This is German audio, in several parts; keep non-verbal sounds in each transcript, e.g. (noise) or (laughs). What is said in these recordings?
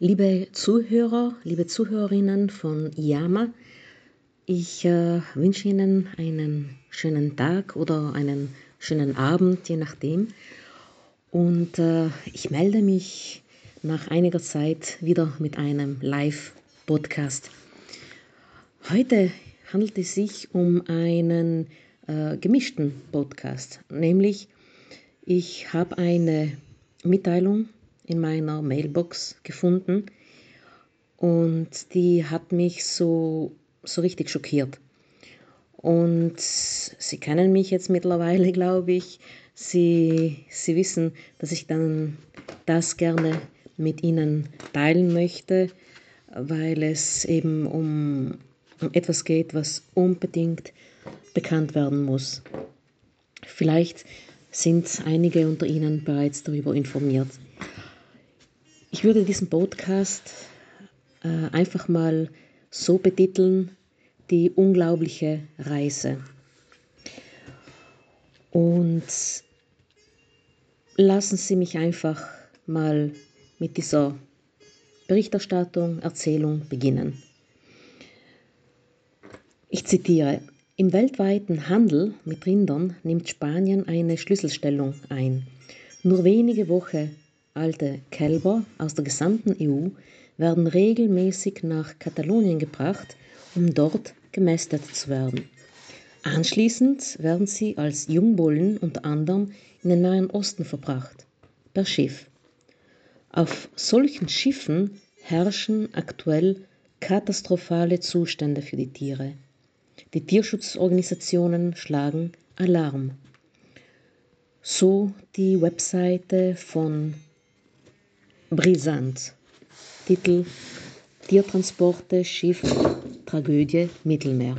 Liebe Zuhörer, liebe Zuhörerinnen von IAMA, ich äh, wünsche Ihnen einen schönen Tag oder einen schönen Abend, je nachdem. Und äh, ich melde mich nach einiger Zeit wieder mit einem Live-Podcast. Heute handelt es sich um einen äh, gemischten Podcast, nämlich ich habe eine Mitteilung in meiner Mailbox gefunden und die hat mich so, so richtig schockiert. Und Sie kennen mich jetzt mittlerweile, (laughs) glaube ich. Sie, Sie wissen, dass ich dann das gerne mit Ihnen teilen möchte, weil es eben um, um etwas geht, was unbedingt bekannt werden muss. Vielleicht sind einige unter Ihnen bereits darüber informiert. Ich würde diesen Podcast äh, einfach mal so betiteln, die unglaubliche Reise. Und lassen Sie mich einfach mal mit dieser Berichterstattung, Erzählung beginnen. Ich zitiere, im weltweiten Handel mit Rindern nimmt Spanien eine Schlüsselstellung ein. Nur wenige Wochen alte Kälber aus der gesamten EU werden regelmäßig nach Katalonien gebracht, um dort gemästet zu werden. Anschließend werden sie als Jungbullen unter anderem in den Nahen Osten verbracht, per Schiff. Auf solchen Schiffen herrschen aktuell katastrophale Zustände für die Tiere. Die Tierschutzorganisationen schlagen Alarm. So die Webseite von Brisant. Titel Tiertransporte, Schiff, Tragödie, Mittelmeer.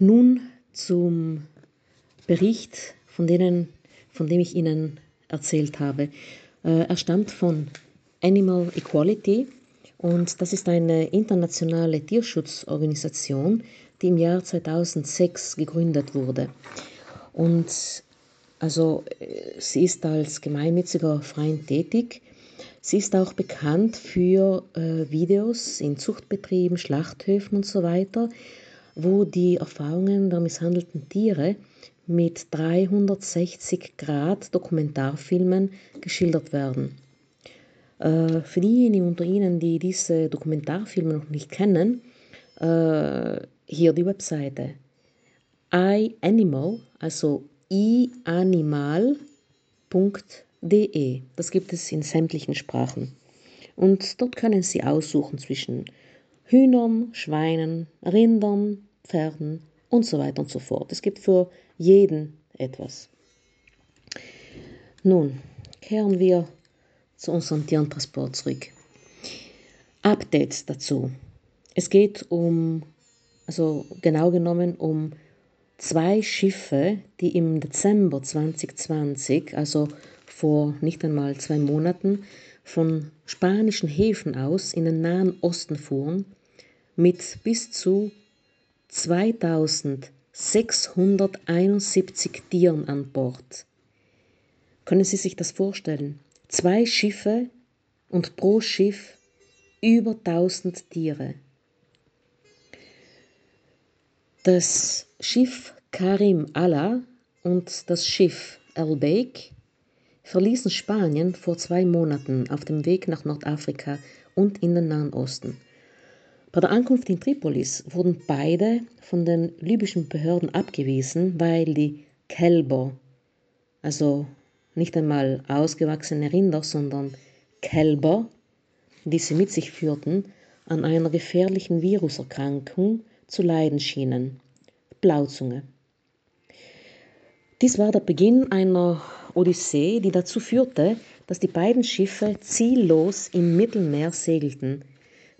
Nun zum Bericht, von, denen, von dem ich Ihnen erzählt habe. Äh, er stammt von Animal Equality und das ist eine internationale Tierschutzorganisation, die im Jahr 2006 gegründet wurde. Und also äh, sie ist als gemeinnütziger Verein tätig. Sie ist auch bekannt für äh, Videos in Zuchtbetrieben, Schlachthöfen und so weiter, wo die Erfahrungen der misshandelten Tiere mit 360 Grad Dokumentarfilmen geschildert werden. Äh, für diejenigen unter Ihnen, die diese Dokumentarfilme noch nicht kennen, äh, hier die Webseite iAnimal, also ianimal.de. Das gibt es in sämtlichen Sprachen. Und dort können Sie aussuchen zwischen Hühnern, Schweinen, Rindern, Pferden und so weiter und so fort. Es gibt für jeden etwas. Nun, kehren wir zu unserem Tierentransport zurück. Updates dazu. Es geht um, also genau genommen um zwei Schiffe, die im Dezember 2020, also vor nicht einmal zwei Monaten, von spanischen Häfen aus in den Nahen Osten fuhren, mit bis zu 2671 Tieren an Bord. Können Sie sich das vorstellen? Zwei Schiffe und pro Schiff über 1000 Tiere. Das Schiff Karim Allah und das Schiff El Beik verließen Spanien vor zwei Monaten auf dem Weg nach Nordafrika und in den Nahen Osten. Bei der Ankunft in Tripolis wurden beide von den libyschen Behörden abgewiesen, weil die Kälber, also nicht einmal ausgewachsene Rinder, sondern Kälber, die sie mit sich führten, an einer gefährlichen Viruserkrankung zu leiden schienen. Blauzunge. Dies war der Beginn einer Odyssee, die dazu führte, dass die beiden Schiffe ziellos im Mittelmeer segelten,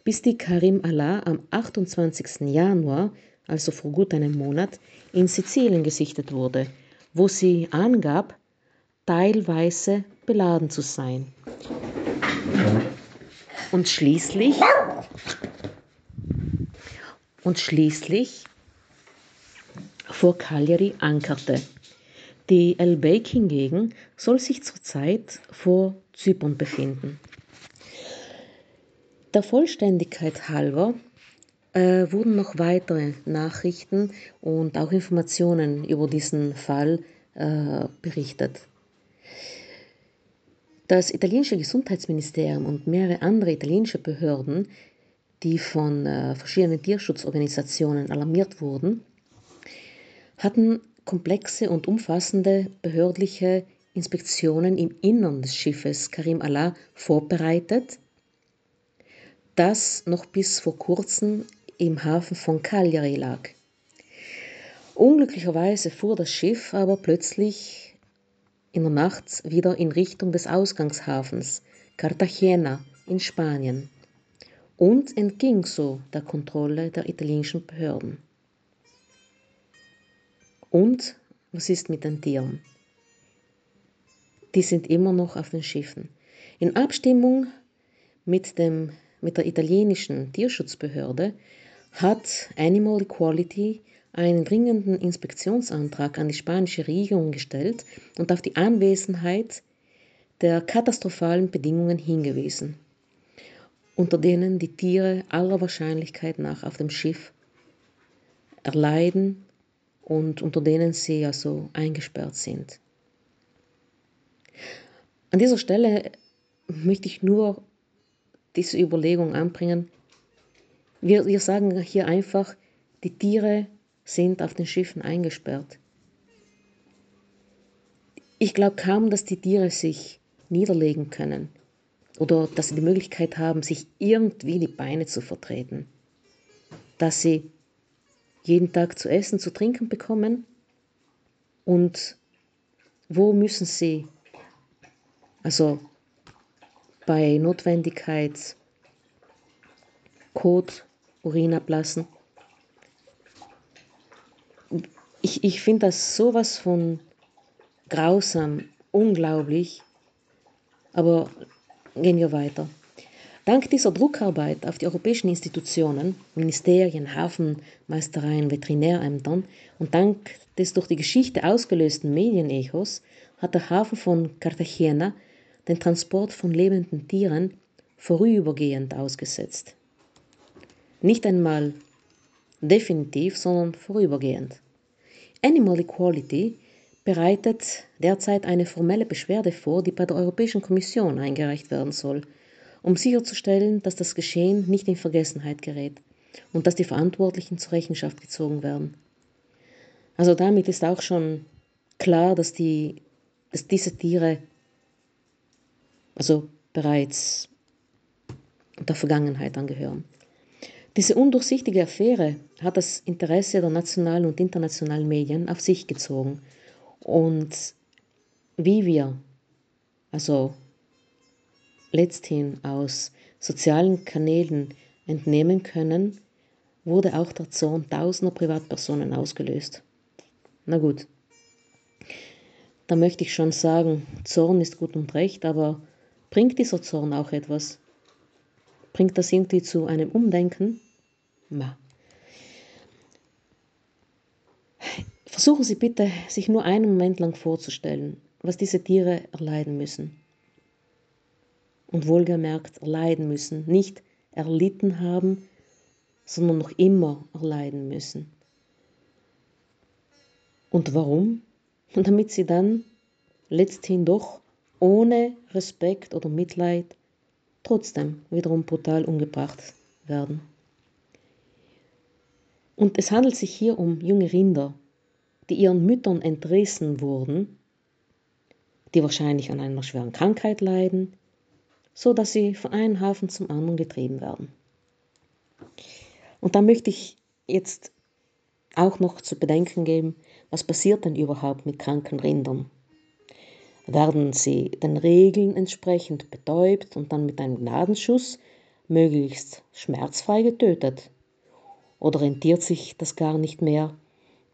bis die Karim Allah am 28. Januar, also vor gut einem Monat, in Sizilien gesichtet wurde, wo sie angab, teilweise beladen zu sein. Und schließlich und schließlich vor Cagliari ankerte. Die El-Beik hingegen soll sich zurzeit vor Zypern befinden. Der Vollständigkeit halber äh, wurden noch weitere Nachrichten und auch Informationen über diesen Fall äh, berichtet. Das italienische Gesundheitsministerium und mehrere andere italienische Behörden, die von äh, verschiedenen Tierschutzorganisationen alarmiert wurden, hatten komplexe und umfassende behördliche Inspektionen im Innern des Schiffes Karim Allah vorbereitet, das noch bis vor kurzem im Hafen von Cagliari lag. Unglücklicherweise fuhr das Schiff aber plötzlich in der Nacht wieder in Richtung des Ausgangshafens Cartagena in Spanien und entging so der Kontrolle der italienischen Behörden. Und was ist mit den Tieren? Die sind immer noch auf den Schiffen. In Abstimmung mit, dem, mit der italienischen Tierschutzbehörde hat Animal Equality einen dringenden Inspektionsantrag an die spanische Regierung gestellt und auf die Anwesenheit der katastrophalen Bedingungen hingewiesen, unter denen die Tiere aller Wahrscheinlichkeit nach auf dem Schiff erleiden und unter denen sie also eingesperrt sind. An dieser Stelle möchte ich nur diese Überlegung anbringen. Wir, wir sagen hier einfach, die Tiere sind auf den Schiffen eingesperrt. Ich glaube kaum, dass die Tiere sich niederlegen können oder dass sie die Möglichkeit haben, sich irgendwie die Beine zu vertreten. Dass sie jeden Tag zu essen, zu trinken bekommen und wo müssen sie, also bei Notwendigkeit, Kot, Urin ablassen, ich, ich finde das sowas von grausam, unglaublich. Aber gehen wir weiter. Dank dieser Druckarbeit auf die europäischen Institutionen, Ministerien, Hafenmeistereien, Veterinärämtern und dank des durch die Geschichte ausgelösten Medienechos hat der Hafen von Cartagena den Transport von lebenden Tieren vorübergehend ausgesetzt. Nicht einmal definitiv, sondern vorübergehend. Animal Equality bereitet derzeit eine formelle Beschwerde vor, die bei der Europäischen Kommission eingereicht werden soll, um sicherzustellen, dass das Geschehen nicht in Vergessenheit gerät und dass die Verantwortlichen zur Rechenschaft gezogen werden. Also damit ist auch schon klar, dass, die, dass diese Tiere also bereits der Vergangenheit angehören. Diese undurchsichtige Affäre hat das Interesse der nationalen und internationalen Medien auf sich gezogen. Und wie wir, also letzthin aus sozialen Kanälen entnehmen können, wurde auch der Zorn tausender Privatpersonen ausgelöst. Na gut, da möchte ich schon sagen, Zorn ist gut und recht, aber bringt dieser Zorn auch etwas? Bringt das irgendwie zu einem Umdenken? Ma. Versuchen Sie bitte, sich nur einen Moment lang vorzustellen, was diese Tiere erleiden müssen. Und wohlgemerkt erleiden müssen, nicht erlitten haben, sondern noch immer erleiden müssen. Und warum? (laughs) Damit sie dann letzthin doch ohne Respekt oder Mitleid trotzdem wiederum brutal umgebracht werden. Und es handelt sich hier um junge Rinder, die ihren Müttern entrissen wurden, die wahrscheinlich an einer schweren Krankheit leiden, so dass sie von einem Hafen zum anderen getrieben werden. Und da möchte ich jetzt auch noch zu bedenken geben, was passiert denn überhaupt mit kranken Rindern? Werden sie den Regeln entsprechend betäubt und dann mit einem Gnadenschuss möglichst schmerzfrei getötet? Oder rentiert sich das gar nicht mehr,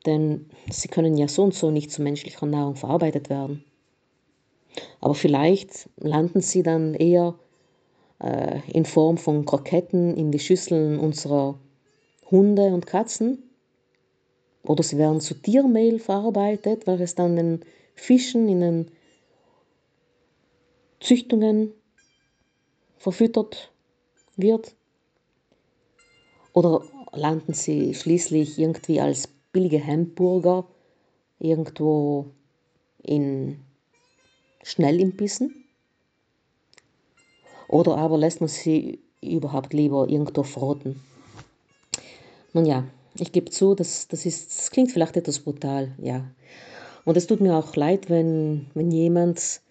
denn sie können ja so und so nicht zu menschlicher Nahrung verarbeitet werden. Aber vielleicht landen sie dann eher äh, in Form von Kroketten in die Schüsseln unserer Hunde und Katzen. Oder sie werden zu Tiermehl verarbeitet, welches dann den Fischen in den Züchtungen verfüttert wird? Oder landen sie schließlich irgendwie als billige Hamburger irgendwo in Schnellimbissen? Oder aber lässt man sie überhaupt lieber irgendwo frotten? Nun ja, ich gebe zu, das, das, ist, das klingt vielleicht etwas brutal, ja. Und es tut mir auch leid, wenn, wenn jemand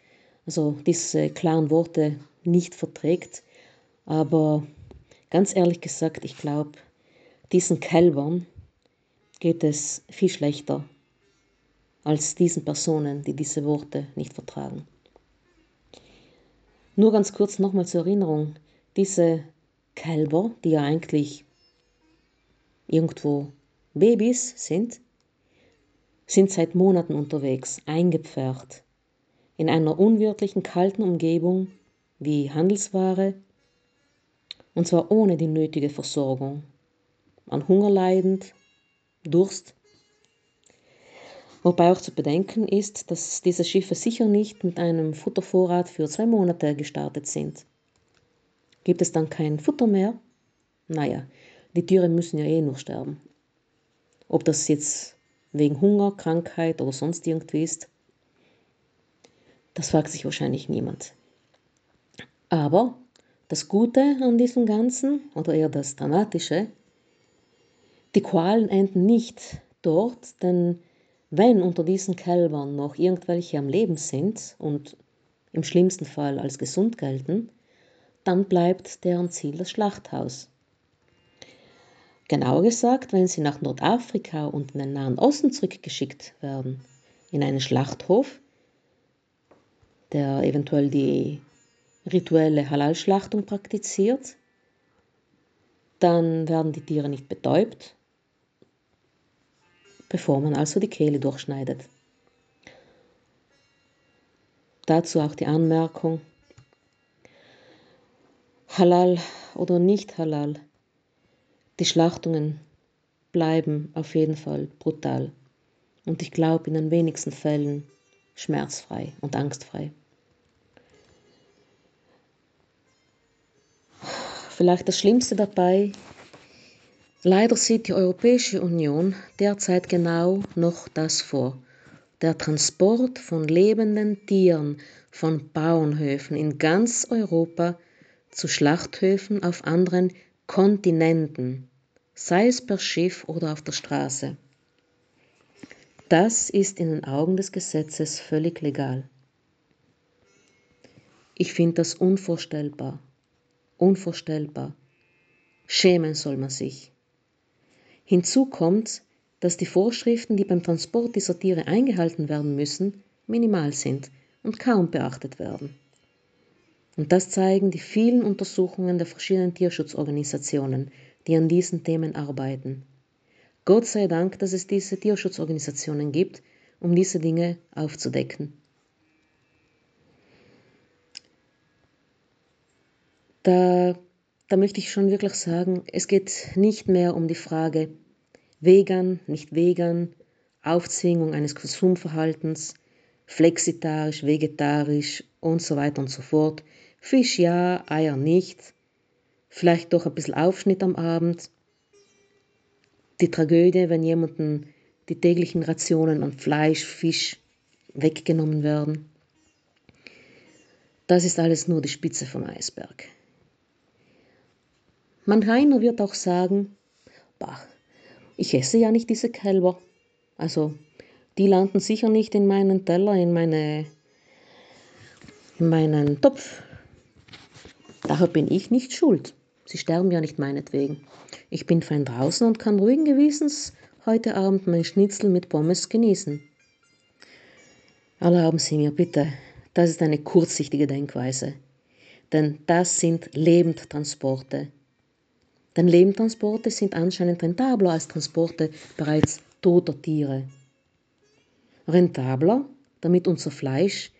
also diese klaren Worte nicht verträgt. Aber ganz ehrlich gesagt, ich glaube, diesen Kälbern geht es viel schlechter als diesen Personen, die diese Worte nicht vertragen. Nur ganz kurz nochmal zur Erinnerung, diese Kälber, die ja eigentlich irgendwo Babys sind, sind seit Monaten unterwegs, eingepfercht, in einer unwirtlichen, kalten Umgebung wie Handelsware, und zwar ohne die nötige Versorgung, an Hunger leidend, Durst. Wobei auch zu bedenken ist, dass diese Schiffe sicher nicht mit einem Futtervorrat für zwei Monate gestartet sind. Gibt es dann kein Futter mehr? Naja, die Tiere müssen ja eh nur sterben. Ob das jetzt wegen Hunger, Krankheit oder sonst irgendwie ist, das fragt sich wahrscheinlich niemand. Aber das Gute an diesem Ganzen, oder eher das Dramatische, die Qualen enden nicht dort, denn wenn unter diesen Kälbern noch irgendwelche am Leben sind und im schlimmsten Fall als gesund gelten, dann bleibt deren Ziel das Schlachthaus. Genauer gesagt, wenn sie nach Nordafrika und in den Nahen Osten zurückgeschickt werden, in einen Schlachthof, der eventuell die rituelle Halal-Schlachtung praktiziert, dann werden die Tiere nicht betäubt, bevor man also die Kehle durchschneidet. Dazu auch die Anmerkung, Halal oder nicht Halal, die Schlachtungen bleiben auf jeden Fall brutal und ich glaube in den wenigsten Fällen schmerzfrei und angstfrei. Vielleicht das Schlimmste dabei, leider sieht die Europäische Union derzeit genau noch das vor. Der Transport von lebenden Tieren von Bauernhöfen in ganz Europa zu Schlachthöfen auf anderen Kontinenten, sei es per Schiff oder auf der Straße. Das ist in den Augen des Gesetzes völlig legal. Ich finde das unvorstellbar. Unvorstellbar. Schämen soll man sich. Hinzu kommt, dass die Vorschriften, die beim Transport dieser Tiere eingehalten werden müssen, minimal sind und kaum beachtet werden. Und das zeigen die vielen Untersuchungen der verschiedenen Tierschutzorganisationen, die an diesen Themen arbeiten. Gott sei Dank, dass es diese Tierschutzorganisationen gibt, um diese Dinge aufzudecken. Da, da möchte ich schon wirklich sagen, es geht nicht mehr um die Frage vegan, nicht vegan, Aufzwingung eines Konsumverhaltens, flexitarisch, vegetarisch und so weiter und so fort. Fisch ja, Eier nicht, vielleicht doch ein bisschen Aufschnitt am Abend. Die Tragödie, wenn jemanden die täglichen Rationen an Fleisch, Fisch weggenommen werden. Das ist alles nur die Spitze vom Eisberg. Manch einer wird auch sagen, bah, ich esse ja nicht diese Kälber. Also, die landen sicher nicht in meinen Teller, in, meine, in meinen Topf. Daher bin ich nicht schuld. Sie sterben ja nicht meinetwegen. Ich bin fein draußen und kann ruhigen Gewissens heute Abend mein Schnitzel mit Pommes genießen. Erlauben Sie mir bitte, das ist eine kurzsichtige Denkweise. Denn das sind Lebendtransporte. Denn Lebendtransporte sind anscheinend rentabler als Transporte bereits toter Tiere. Rentabler, damit unser Fleisch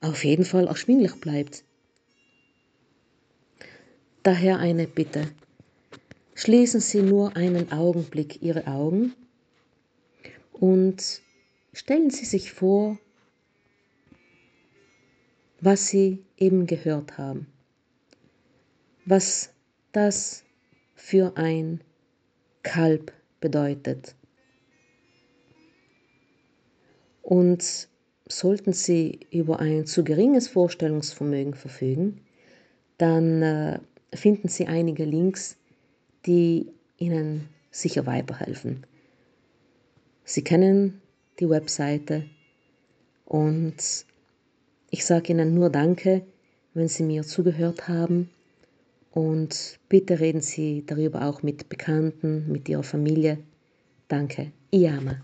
auf jeden Fall erschwinglich bleibt. Daher eine Bitte. Schließen Sie nur einen Augenblick Ihre Augen und stellen Sie sich vor, was Sie eben gehört haben, was das für ein Kalb bedeutet. Und sollten Sie über ein zu geringes Vorstellungsvermögen verfügen, dann äh, finden Sie einige Links, die Ihnen sicher weiterhelfen. Sie kennen die Webseite und ich sage Ihnen nur Danke, wenn Sie mir zugehört haben und bitte reden Sie darüber auch mit Bekannten, mit Ihrer Familie. Danke, Iyama.